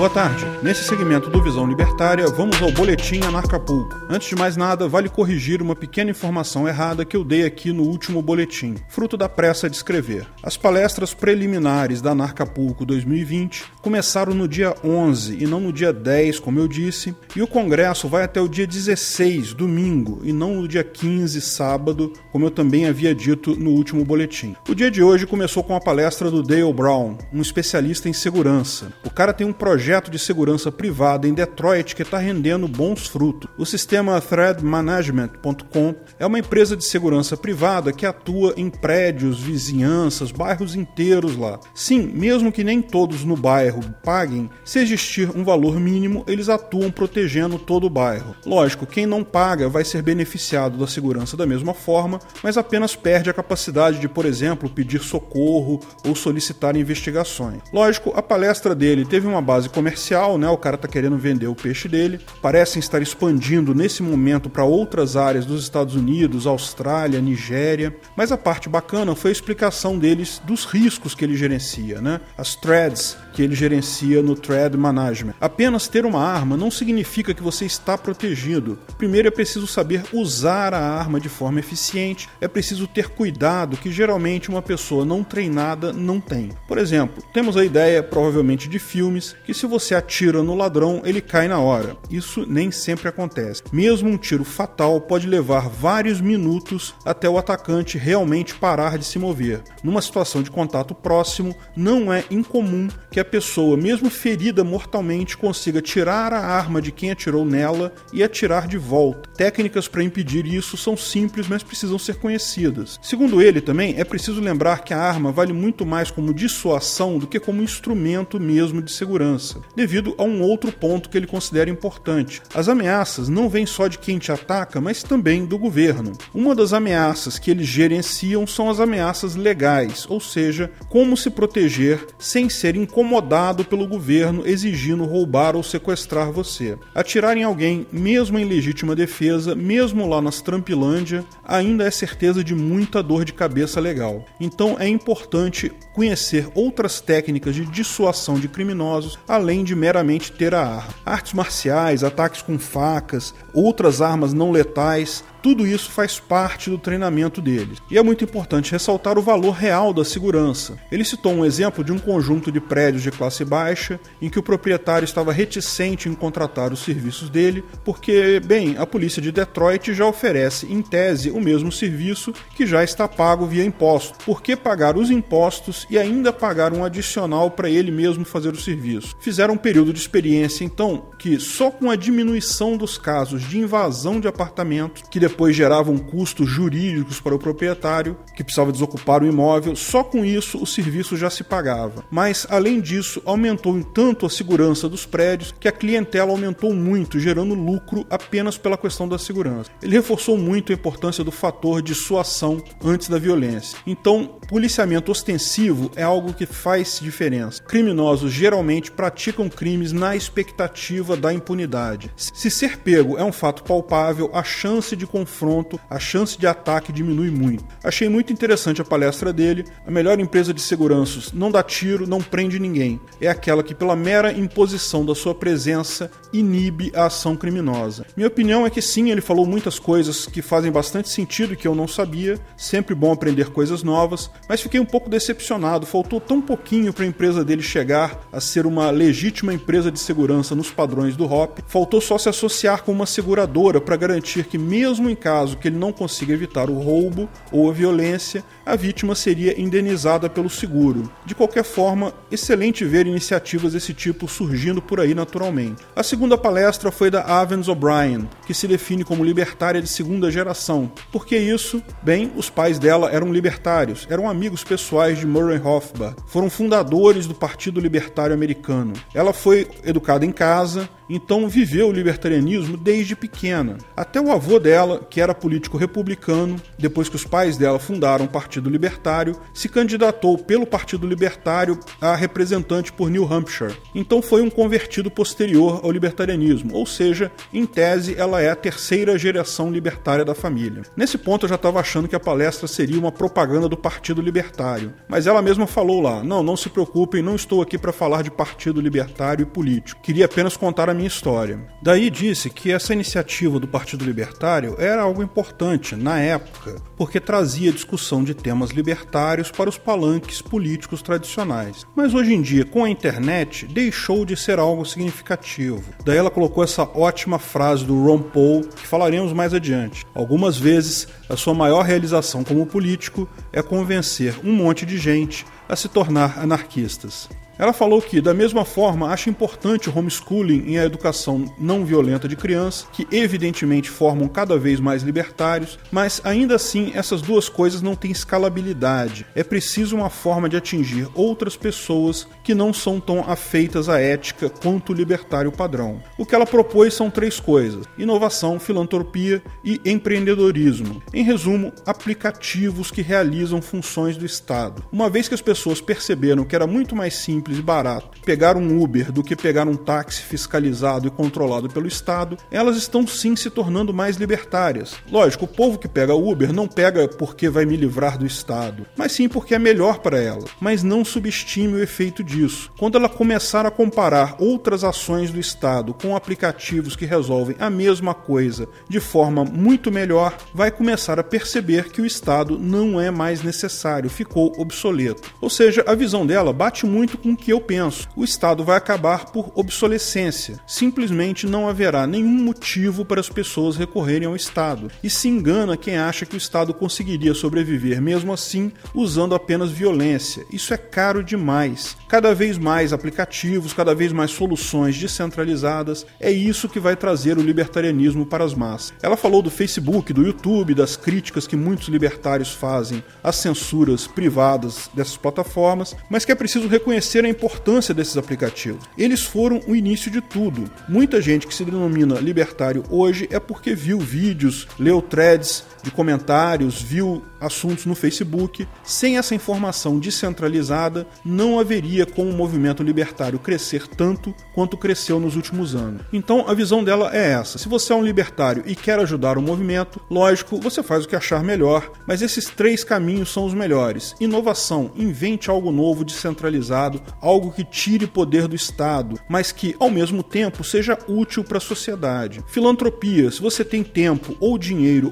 Boa tarde. Nesse segmento do Visão Libertária, vamos ao Boletim Anarcapulco. Antes de mais nada, vale corrigir uma pequena informação errada que eu dei aqui no último boletim, fruto da pressa de escrever. As palestras preliminares da Anarcapulco 2020 começaram no dia 11 e não no dia 10, como eu disse, e o congresso vai até o dia 16, domingo, e não no dia 15, sábado, como eu também havia dito no último boletim. O dia de hoje começou com a palestra do Dale Brown, um especialista em segurança. O cara tem um projeto projeto de segurança privada em Detroit que está rendendo bons frutos. O sistema ThreadManagement.com é uma empresa de segurança privada que atua em prédios, vizinhanças, bairros inteiros lá. Sim, mesmo que nem todos no bairro paguem, se existir um valor mínimo, eles atuam protegendo todo o bairro. Lógico, quem não paga vai ser beneficiado da segurança da mesma forma, mas apenas perde a capacidade de, por exemplo, pedir socorro ou solicitar investigações. Lógico, a palestra dele teve uma base comercial, né? O cara está querendo vender o peixe dele. Parecem estar expandindo nesse momento para outras áreas dos Estados Unidos, Austrália, Nigéria. Mas a parte bacana foi a explicação deles dos riscos que ele gerencia, né? As threads que ele gerencia no Thread Management. Apenas ter uma arma não significa que você está protegido. Primeiro é preciso saber usar a arma de forma eficiente, é preciso ter cuidado que geralmente uma pessoa não treinada não tem. Por exemplo, temos a ideia, provavelmente de filmes, que se você atira no ladrão, ele cai na hora. Isso nem sempre acontece. Mesmo um tiro fatal pode levar vários minutos até o atacante realmente parar de se mover. Numa situação de contato próximo, não é incomum que a pessoa, mesmo ferida mortalmente, consiga tirar a arma de quem atirou nela e atirar de volta. Técnicas para impedir isso são simples, mas precisam ser conhecidas. Segundo ele, também é preciso lembrar que a arma vale muito mais como dissuasão do que como instrumento mesmo de segurança devido a um outro ponto que ele considera importante. As ameaças não vêm só de quem te ataca, mas também do governo. Uma das ameaças que eles gerenciam são as ameaças legais, ou seja, como se proteger sem ser incomodado pelo governo exigindo roubar ou sequestrar você. Atirar em alguém, mesmo em legítima defesa, mesmo lá nas Trampilândia, ainda é certeza de muita dor de cabeça legal. Então é importante conhecer outras técnicas de dissuasão de criminosos, além de meramente ter a arma. Artes marciais, ataques com facas, outras armas não letais, tudo isso faz parte do treinamento deles. E é muito importante ressaltar o valor real da segurança. Ele citou um exemplo de um conjunto de prédios de classe baixa em que o proprietário estava reticente em contratar os serviços dele, porque, bem, a polícia de Detroit já oferece, em tese, o mesmo serviço que já está pago via imposto. Por que pagar os impostos e ainda pagar um adicional para ele mesmo fazer o serviço? Fizeram um período de experiência, então, que só com a diminuição dos casos de invasão de apartamentos, que depois geravam custos jurídicos para o proprietário, que precisava desocupar o imóvel. Só com isso o serviço já se pagava. Mas, além disso, aumentou em tanto a segurança dos prédios que a clientela aumentou muito, gerando lucro apenas pela questão da segurança. Ele reforçou muito a importância do fator de suação antes da violência. Então, policiamento ostensivo é algo que faz diferença. Criminosos geralmente praticam crimes na expectativa da impunidade. Se ser pego é um fato palpável, a chance de confronto, a chance de ataque diminui muito. Achei muito interessante a palestra dele. A melhor empresa de seguranças não dá tiro, não prende ninguém. É aquela que, pela mera imposição da sua presença, inibe a ação criminosa. Minha opinião é que sim, ele falou muitas coisas que fazem bastante sentido e que eu não sabia. Sempre bom aprender coisas novas, mas fiquei um pouco decepcionado. Faltou tão pouquinho para a empresa dele chegar a ser uma legítima empresa de segurança nos padrões do HOP. Faltou só se associar com uma seguradora para garantir que, mesmo em caso que ele não consiga evitar o roubo ou a violência, a vítima seria indenizada pelo seguro. De qualquer forma, excelente ver iniciativas desse tipo surgindo por aí naturalmente. A segunda palestra foi da Avens O'Brien, que se define como libertária de segunda geração. Por que isso? Bem, os pais dela eram libertários, eram amigos pessoais de Murray Rothbard, foram fundadores do Partido Libertário Americano. Ela foi educada em casa, então viveu o libertarianismo desde pequena. Até o avô dela ela, que era político republicano, depois que os pais dela fundaram o Partido Libertário, se candidatou pelo Partido Libertário a representante por New Hampshire. Então foi um convertido posterior ao libertarianismo, ou seja, em tese ela é a terceira geração libertária da família. Nesse ponto eu já estava achando que a palestra seria uma propaganda do Partido Libertário, mas ela mesma falou lá: "Não, não se preocupem, não estou aqui para falar de Partido Libertário e político. Queria apenas contar a minha história". Daí disse que essa iniciativa do Partido Libertário era algo importante na época, porque trazia discussão de temas libertários para os palanques políticos tradicionais. Mas hoje em dia, com a internet, deixou de ser algo significativo. Daí ela colocou essa ótima frase do Ron Paul, que falaremos mais adiante. Algumas vezes, a sua maior realização como político é convencer um monte de gente a se tornar anarquistas. Ela falou que, da mesma forma, acha importante o homeschooling e a educação não violenta de crianças, que evidentemente formam cada vez mais libertários, mas ainda assim essas duas coisas não têm escalabilidade. É preciso uma forma de atingir outras pessoas que não são tão afeitas à ética quanto o libertário padrão. O que ela propôs são três coisas: inovação, filantropia e empreendedorismo. Em resumo, aplicativos que realizam funções do Estado. Uma vez que as pessoas perceberam que era muito mais simples simples e barato pegar um Uber do que pegar um táxi fiscalizado e controlado pelo Estado, elas estão sim se tornando mais libertárias. Lógico, o povo que pega Uber não pega porque vai me livrar do Estado, mas sim porque é melhor para ela. Mas não subestime o efeito disso. Quando ela começar a comparar outras ações do Estado com aplicativos que resolvem a mesma coisa de forma muito melhor, vai começar a perceber que o Estado não é mais necessário, ficou obsoleto. Ou seja, a visão dela bate muito com que eu penso. O Estado vai acabar por obsolescência. Simplesmente não haverá nenhum motivo para as pessoas recorrerem ao Estado. E se engana quem acha que o Estado conseguiria sobreviver mesmo assim usando apenas violência. Isso é caro demais. Cada vez mais aplicativos, cada vez mais soluções descentralizadas. É isso que vai trazer o libertarianismo para as massas. Ela falou do Facebook, do YouTube, das críticas que muitos libertários fazem às censuras privadas dessas plataformas, mas que é preciso reconhecer a importância desses aplicativos. Eles foram o início de tudo. Muita gente que se denomina libertário hoje é porque viu vídeos, leu threads de comentários, viu assuntos no Facebook. Sem essa informação descentralizada, não haveria como o movimento libertário crescer tanto quanto cresceu nos últimos anos. Então a visão dela é essa: se você é um libertário e quer ajudar o movimento, lógico, você faz o que achar melhor, mas esses três caminhos são os melhores. Inovação, invente algo novo, descentralizado, algo que tire poder do Estado, mas que ao mesmo tempo seja útil para a sociedade. Filantropia, se você tem tempo ou dinheiro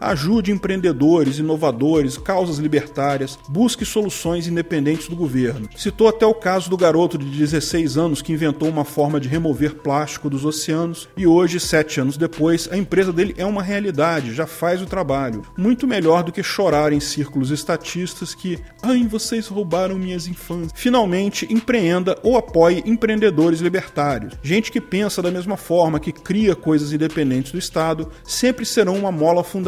ajude empreendedores, inovadores, causas libertárias, busque soluções independentes do governo. Citou até o caso do garoto de 16 anos que inventou uma forma de remover plástico dos oceanos e hoje, sete anos depois, a empresa dele é uma realidade, já faz o trabalho. Muito melhor do que chorar em círculos estatistas que, ai, vocês roubaram minhas infâncias. Finalmente, empreenda ou apoie empreendedores libertários. Gente que pensa da mesma forma, que cria coisas independentes do Estado, sempre serão uma mola fundamental.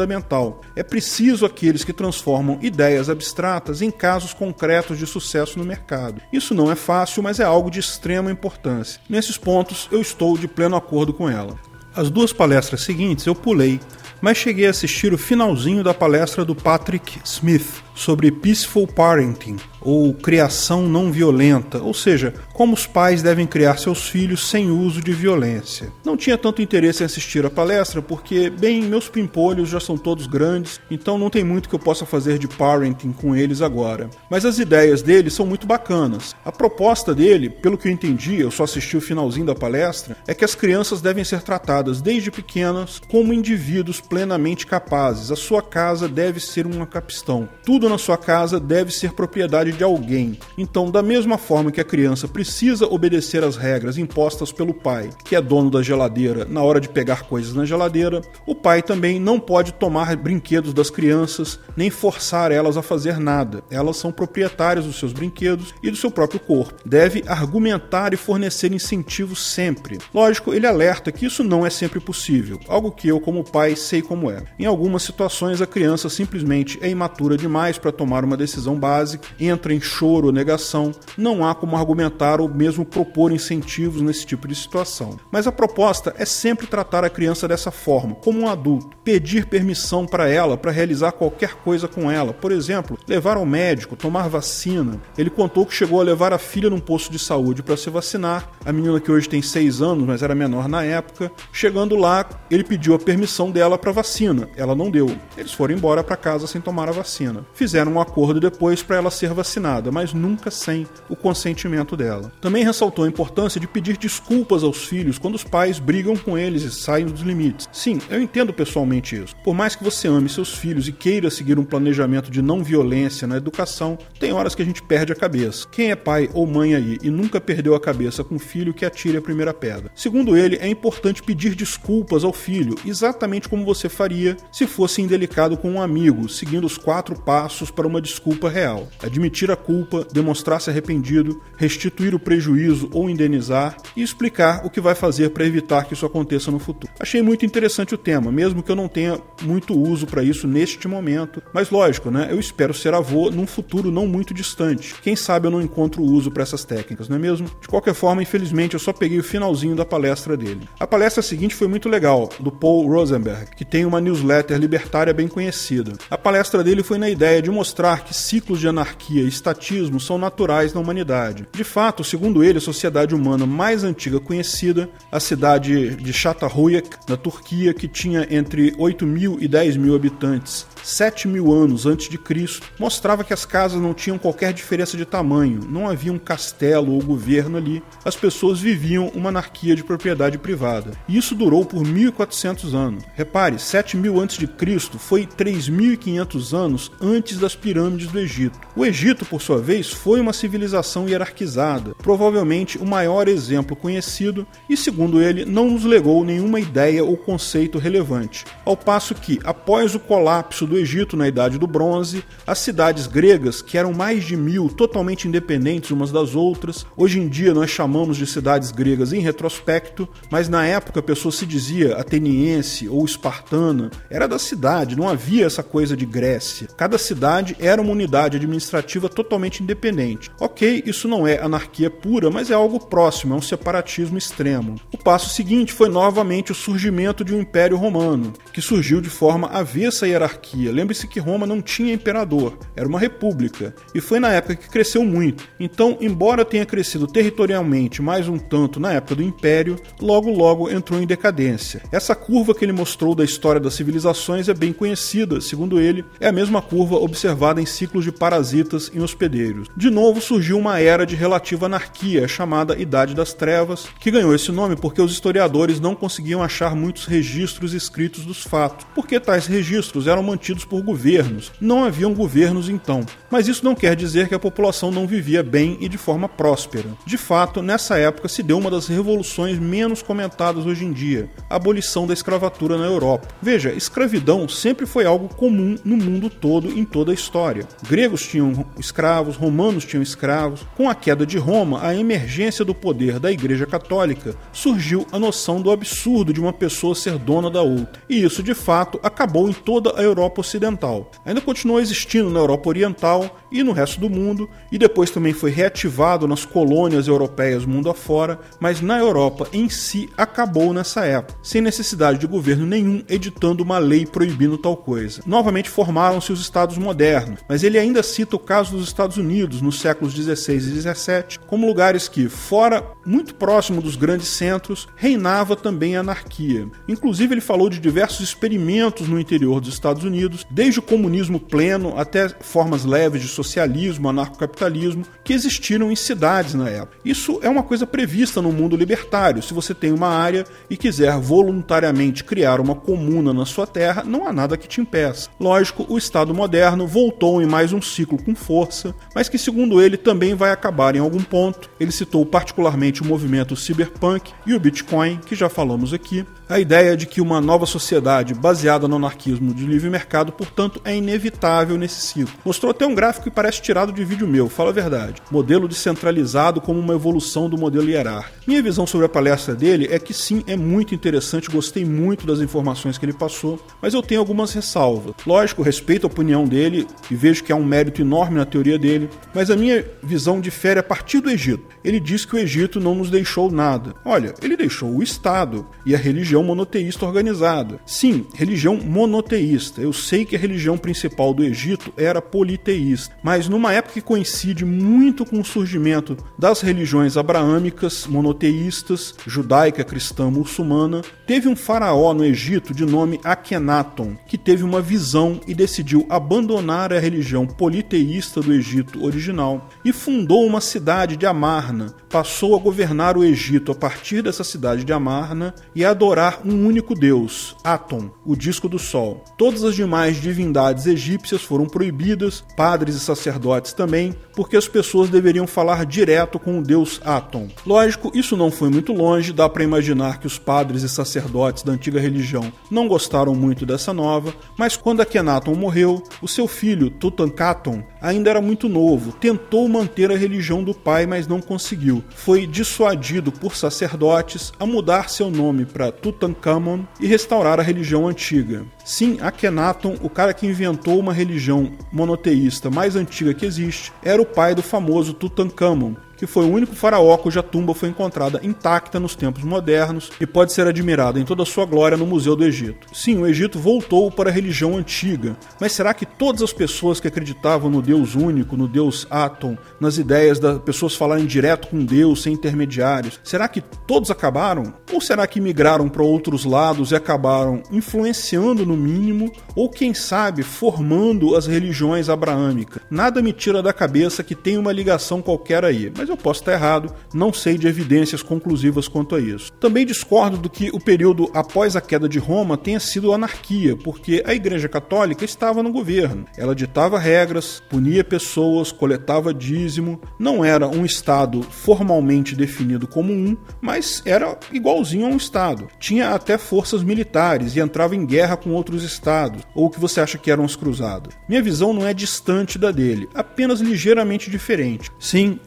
É preciso aqueles que transformam ideias abstratas em casos concretos de sucesso no mercado. Isso não é fácil, mas é algo de extrema importância. Nesses pontos, eu estou de pleno acordo com ela. As duas palestras seguintes eu pulei, mas cheguei a assistir o finalzinho da palestra do Patrick Smith sobre Peaceful Parenting, ou criação não violenta, ou seja, como os pais devem criar seus filhos sem uso de violência. Não tinha tanto interesse em assistir a palestra porque, bem, meus pimpolhos já são todos grandes, então não tem muito que eu possa fazer de parenting com eles agora. Mas as ideias dele são muito bacanas. A proposta dele, pelo que eu entendi, eu só assisti o finalzinho da palestra, é que as crianças devem ser tratadas desde pequenas como indivíduos plenamente capazes. A sua casa deve ser uma capistão. Tudo na sua casa deve ser propriedade de alguém. Então, da mesma forma que a criança precisa obedecer às regras impostas pelo pai, que é dono da geladeira, na hora de pegar coisas na geladeira, o pai também não pode tomar brinquedos das crianças nem forçar elas a fazer nada. Elas são proprietárias dos seus brinquedos e do seu próprio corpo. Deve argumentar e fornecer incentivos sempre. Lógico, ele alerta que isso não é sempre possível, algo que eu, como pai, sei como é. Em algumas situações, a criança simplesmente é imatura demais para tomar uma decisão básica, entra em choro ou negação, não há como argumentar ou mesmo propor incentivos nesse tipo de situação. Mas a proposta é sempre tratar a criança dessa forma, como um adulto, pedir permissão para ela para realizar qualquer coisa com ela, por exemplo, levar ao médico, tomar vacina. Ele contou que chegou a levar a filha num posto de saúde para se vacinar, a menina que hoje tem 6 anos, mas era menor na época. Chegando lá, ele pediu a permissão dela para vacina. Ela não deu. Eles foram embora para casa sem tomar a vacina. Fizeram um acordo depois para ela ser vacinada, mas nunca sem o consentimento dela. Também ressaltou a importância de pedir desculpas aos filhos quando os pais brigam com eles e saem dos limites. Sim, eu entendo pessoalmente isso. Por mais que você ame seus filhos e queira seguir um planejamento de não violência na educação, tem horas que a gente perde a cabeça. Quem é pai ou mãe aí e nunca perdeu a cabeça com o filho que atire a primeira pedra? Segundo ele, é importante pedir desculpas ao filho, exatamente como você faria se fosse indelicado com um amigo, seguindo os quatro passos para uma desculpa real: admitir a culpa, demonstrar-se arrependido, restituir o prejuízo ou indenizar e explicar o que vai fazer para evitar que isso aconteça no futuro. Achei muito interessante o tema, mesmo que eu não tenha muito uso para isso neste momento, mas lógico, né? Eu espero ser avô num futuro não muito distante. Quem sabe eu não encontro uso para essas técnicas, não é mesmo? De qualquer forma, infelizmente, eu só peguei o finalzinho da palestra dele. A palestra seguinte foi muito legal, do Paul Rosenberg, que tem uma newsletter libertária bem conhecida. A palestra dele foi na ideia de mostrar que ciclos de anarquia e estatismo são naturais na humanidade. De fato, segundo ele, a sociedade humana mais antiga conhecida, a cidade de Çatalhöyük, na Turquia, que tinha entre 8 mil e 10 mil habitantes, 7 mil anos antes de Cristo, mostrava que as casas não tinham qualquer diferença de tamanho, não havia um castelo ou governo ali, as pessoas viviam uma anarquia de propriedade privada. E isso durou por 1400 anos. Repare, 7 mil antes de Cristo foi 3.500 anos antes das pirâmides do Egito. O Egito, por sua vez, foi uma civilização hierarquizada, provavelmente o maior exemplo conhecido, e segundo ele, não nos legou nenhuma ideia ou conceito relevante. Ao passo que, após o colapso do do Egito na Idade do Bronze, as cidades gregas, que eram mais de mil, totalmente independentes umas das outras. Hoje em dia nós chamamos de cidades gregas em retrospecto, mas na época a pessoa se dizia ateniense ou espartana. Era da cidade, não havia essa coisa de Grécia. Cada cidade era uma unidade administrativa totalmente independente. Ok, isso não é anarquia pura, mas é algo próximo, é um separatismo extremo. O passo seguinte foi novamente o surgimento de um império romano, que surgiu de forma avessa à hierarquia Lembre-se que Roma não tinha imperador, era uma república, e foi na época que cresceu muito. Então, embora tenha crescido territorialmente mais um tanto na época do Império, logo logo entrou em decadência. Essa curva que ele mostrou da história das civilizações é bem conhecida, segundo ele, é a mesma curva observada em ciclos de parasitas em hospedeiros. De novo surgiu uma era de relativa anarquia, chamada Idade das Trevas, que ganhou esse nome porque os historiadores não conseguiam achar muitos registros escritos dos fatos, porque tais registros eram mantidos por governos. Não haviam governos então, mas isso não quer dizer que a população não vivia bem e de forma próspera. De fato, nessa época se deu uma das revoluções menos comentadas hoje em dia, a abolição da escravatura na Europa. Veja, escravidão sempre foi algo comum no mundo todo em toda a história. Gregos tinham escravos, romanos tinham escravos. Com a queda de Roma, a emergência do poder da Igreja Católica, surgiu a noção do absurdo de uma pessoa ser dona da outra. E isso, de fato, acabou em toda a Europa Ocidental. Ainda continuou existindo na Europa Oriental e no resto do mundo, e depois também foi reativado nas colônias europeias mundo afora, mas na Europa em si acabou nessa época, sem necessidade de governo nenhum editando uma lei proibindo tal coisa. Novamente formaram-se os estados modernos, mas ele ainda cita o caso dos Estados Unidos nos séculos 16 e 17 como lugares que, fora muito próximo dos grandes centros, reinava também a anarquia. Inclusive ele falou de diversos experimentos no interior dos Estados Unidos, desde o comunismo pleno até formas leves de socialismo, anarcocapitalismo, que existiram em cidades na época. Isso é uma coisa prevista no mundo libertário. Se você tem uma área e quiser voluntariamente criar uma comuna na sua terra, não há nada que te impeça. Lógico, o Estado moderno voltou em mais um ciclo com força, mas que, segundo ele, também vai acabar em algum ponto. Ele citou particularmente o movimento cyberpunk e o Bitcoin, que já falamos aqui. A ideia de que uma nova sociedade baseada no anarquismo de livre mercado, portanto, é inevitável nesse ciclo. Mostrou até um gráfico que parece tirado de vídeo meu, fala a verdade. Modelo descentralizado como uma evolução do modelo hierárquico. Minha visão sobre a palestra dele é que sim, é muito interessante, gostei muito das informações que ele passou, mas eu tenho algumas ressalvas. Lógico, respeito a opinião dele e vejo que há um mérito enorme na teoria dele, mas a minha visão difere a partir do Egito. Ele diz que o Egito não nos deixou nada. Olha, ele deixou o Estado e a religião monoteísta organizada. Sim, religião monoteísta. Eu sei que a religião principal do Egito era politeísta, mas numa época que coincide muito com o surgimento das religiões abraâmicas, monoteístas, judaica, cristã, muçulmana, teve um faraó no Egito de nome Akhenaton, que teve uma visão e decidiu abandonar a religião politeísta do Egito original e fundou uma cidade de Amarna. Passou a governar o Egito a partir dessa cidade de Amarna e a adorar um único deus, Aton, o disco do sol. Todas as demais divindades egípcias foram proibidas, padres e sacerdotes também, porque as pessoas deveriam falar direto com o deus Aton. Lógico, isso não foi muito longe, dá para imaginar que os padres e sacerdotes da antiga religião não gostaram muito dessa nova, mas quando Akhenaton morreu, o seu filho Tutankhaton ainda era muito novo, tentou manter a religião do pai, mas não conseguiu. Foi dissuadido por sacerdotes a mudar seu nome para Tutankhamon e restaurar a religião antiga. Sim, Akhenaton, o cara que inventou uma religião monoteísta mais antiga que existe, era o pai do famoso Tutankhamon, que foi o único faraó cuja tumba foi encontrada intacta nos tempos modernos e pode ser admirada em toda a sua glória no Museu do Egito. Sim, o Egito voltou para a religião antiga, mas será que todas as pessoas que acreditavam no Deus único, no Deus Atom, nas ideias das pessoas falarem direto com Deus, sem intermediários, será que todos acabaram? Ou será que migraram para outros lados e acabaram influenciando no mínimo, ou quem sabe formando as religiões abraâmicas? Nada me tira da cabeça que tem uma ligação qualquer aí, mas eu posso estar errado, não sei de evidências conclusivas quanto a isso. Também discordo do que o período após a queda de Roma tenha sido anarquia, porque a Igreja Católica estava no governo. Ela ditava regras, punia pessoas, coletava dízimo, não era um Estado formalmente definido como um, mas era igualzinho a um Estado. Tinha até forças militares e entrava em guerra com outros Estados, ou o que você acha que eram as cruzadas. Minha visão não é distante da dele, apenas ligeiramente diferente. Sim,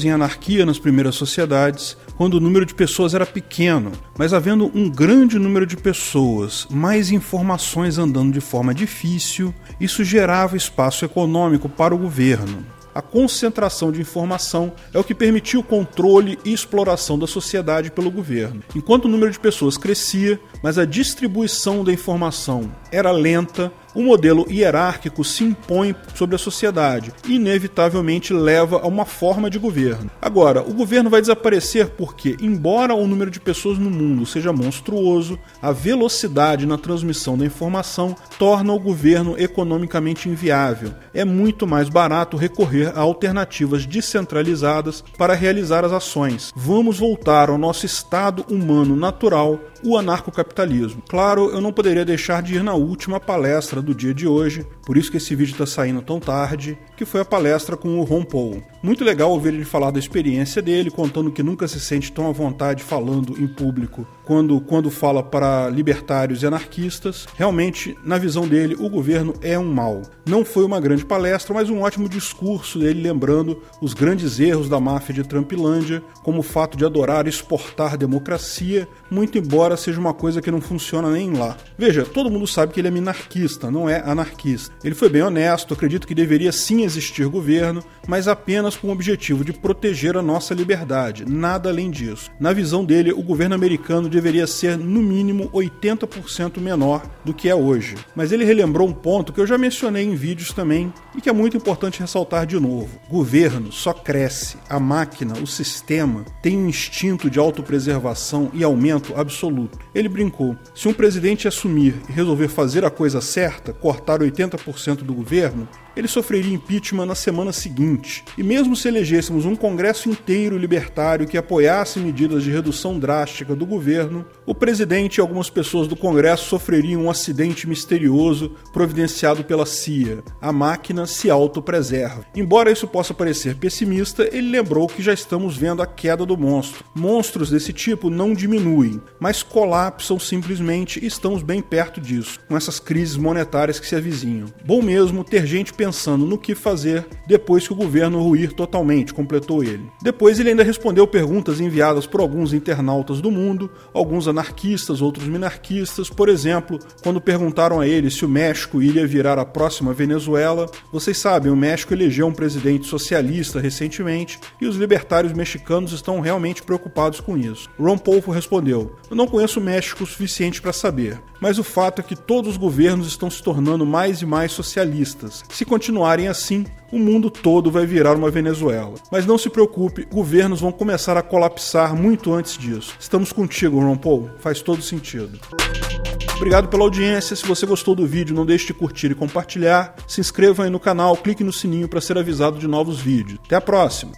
vivimos em anarquia nas primeiras sociedades, quando o número de pessoas era pequeno, mas havendo um grande número de pessoas, mais informações andando de forma difícil, isso gerava espaço econômico para o governo. A concentração de informação é o que permitiu o controle e exploração da sociedade pelo governo. Enquanto o número de pessoas crescia, mas a distribuição da informação era lenta, o modelo hierárquico se impõe sobre a sociedade e, inevitavelmente, leva a uma forma de governo. Agora, o governo vai desaparecer porque, embora o número de pessoas no mundo seja monstruoso, a velocidade na transmissão da informação torna o governo economicamente inviável. É muito mais barato recorrer a alternativas descentralizadas para realizar as ações. Vamos voltar ao nosso estado humano natural, o anarcocapitalismo. Claro, eu não poderia deixar de ir na última palestra do dia de hoje, por isso que esse vídeo está saindo tão tarde, que foi a palestra com o Ron Paul. Muito legal ouvir ele falar da experiência dele, contando que nunca se sente tão à vontade falando em público quando, quando fala para libertários e anarquistas. Realmente, na visão dele, o governo é um mal. Não foi uma grande palestra, mas um ótimo discurso dele lembrando os grandes erros da máfia de Trumpilândia, como o fato de adorar exportar democracia, muito embora seja uma coisa que não funciona nem lá. Veja, todo mundo sabe que ele é minarquista, não é anarquista. Ele foi bem honesto, acredito que deveria sim existir governo, mas apenas com o objetivo de proteger a nossa liberdade, nada além disso. Na visão dele, o governo americano deveria ser no mínimo 80% menor do que é hoje. Mas ele relembrou um ponto que eu já mencionei em vídeos também e que é muito importante ressaltar de novo. Governo só cresce, a máquina, o sistema tem um instinto de autopreservação e aumento absoluto. Ele brincou: se um presidente assumir e resolver fazer a coisa certa, cortar 80% do governo, ele sofreria impeachment na semana seguinte. E mesmo se elegêssemos um Congresso inteiro libertário que apoiasse medidas de redução drástica do governo, o presidente e algumas pessoas do Congresso sofreriam um acidente misterioso providenciado pela CIA. A máquina se autopreserva. Embora isso possa parecer pessimista, ele lembrou que já estamos vendo a queda do monstro. Monstros desse tipo não diminuem, mas colapsam simplesmente e estamos bem perto disso, com essas crises monetárias que se avizinham. Bom mesmo ter gente pensando no que fazer depois que o governo ruir totalmente, completou ele. Depois ele ainda respondeu perguntas enviadas por alguns internautas do mundo, alguns anarquistas, outros minarquistas. Por exemplo, quando perguntaram a ele se o México iria virar a próxima Venezuela, vocês sabem, o México elegeu um presidente socialista recentemente e os libertários mexicanos estão realmente preocupados com isso. Ron Paul respondeu: Eu não conheço o México o suficiente para saber, mas o fato é que todos os governos estão se tornando mais e mais socialistas. Se continuarem assim, o mundo todo vai virar uma Venezuela. Mas não se preocupe, governos vão começar a colapsar muito antes disso. Estamos contigo, Ron Paul. Faz todo sentido. Obrigado pela audiência. Se você gostou do vídeo, não deixe de curtir e compartilhar. Se inscreva aí no canal, clique no sininho para ser avisado de novos vídeos. Até a próxima!